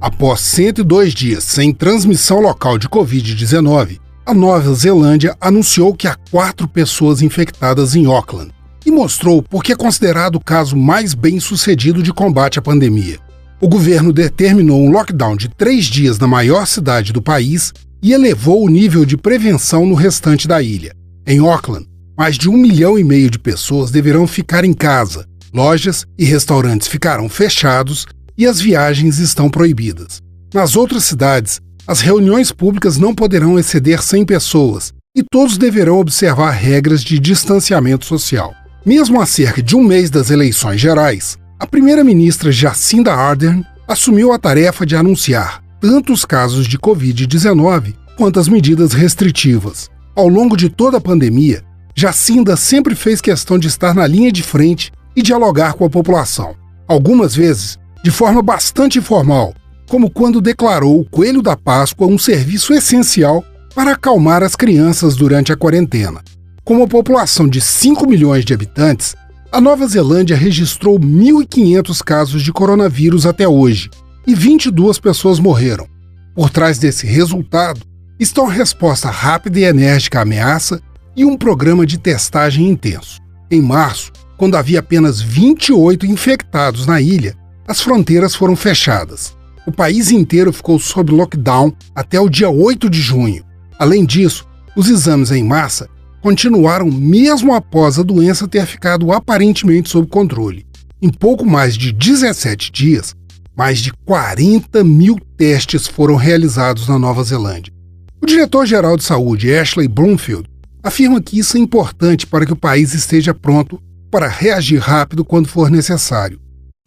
Após 102 dias sem transmissão local de Covid-19, a Nova Zelândia anunciou que há quatro pessoas infectadas em Auckland e mostrou por que é considerado o caso mais bem sucedido de combate à pandemia. O governo determinou um lockdown de três dias na maior cidade do país e elevou o nível de prevenção no restante da ilha. Em Auckland, mais de um milhão e meio de pessoas deverão ficar em casa, lojas e restaurantes ficarão fechados e as viagens estão proibidas. Nas outras cidades, as reuniões públicas não poderão exceder 100 pessoas e todos deverão observar regras de distanciamento social. Mesmo a cerca de um mês das eleições gerais, a primeira-ministra Jacinda Ardern assumiu a tarefa de anunciar tanto os casos de Covid-19 quanto as medidas restritivas. Ao longo de toda a pandemia, Jacinda sempre fez questão de estar na linha de frente e dialogar com a população. Algumas vezes, de forma bastante informal, como quando declarou o Coelho da Páscoa um serviço essencial para acalmar as crianças durante a quarentena. Com uma população de 5 milhões de habitantes, a Nova Zelândia registrou 1.500 casos de coronavírus até hoje e 22 pessoas morreram. Por trás desse resultado estão a resposta rápida e enérgica à ameaça e um programa de testagem intenso. Em março, quando havia apenas 28 infectados na ilha, as fronteiras foram fechadas. O país inteiro ficou sob lockdown até o dia 8 de junho. Além disso, os exames em massa continuaram mesmo após a doença ter ficado aparentemente sob controle. Em pouco mais de 17 dias, mais de 40 mil testes foram realizados na Nova Zelândia. O diretor-geral de saúde, Ashley Bloomfield, afirma que isso é importante para que o país esteja pronto para reagir rápido quando for necessário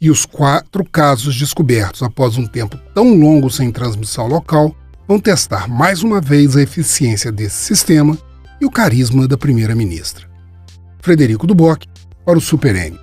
e os quatro casos descobertos após um tempo tão longo sem transmissão local vão testar mais uma vez a eficiência desse sistema e o carisma da primeira-ministra. Frederico Duboc, para o Super N.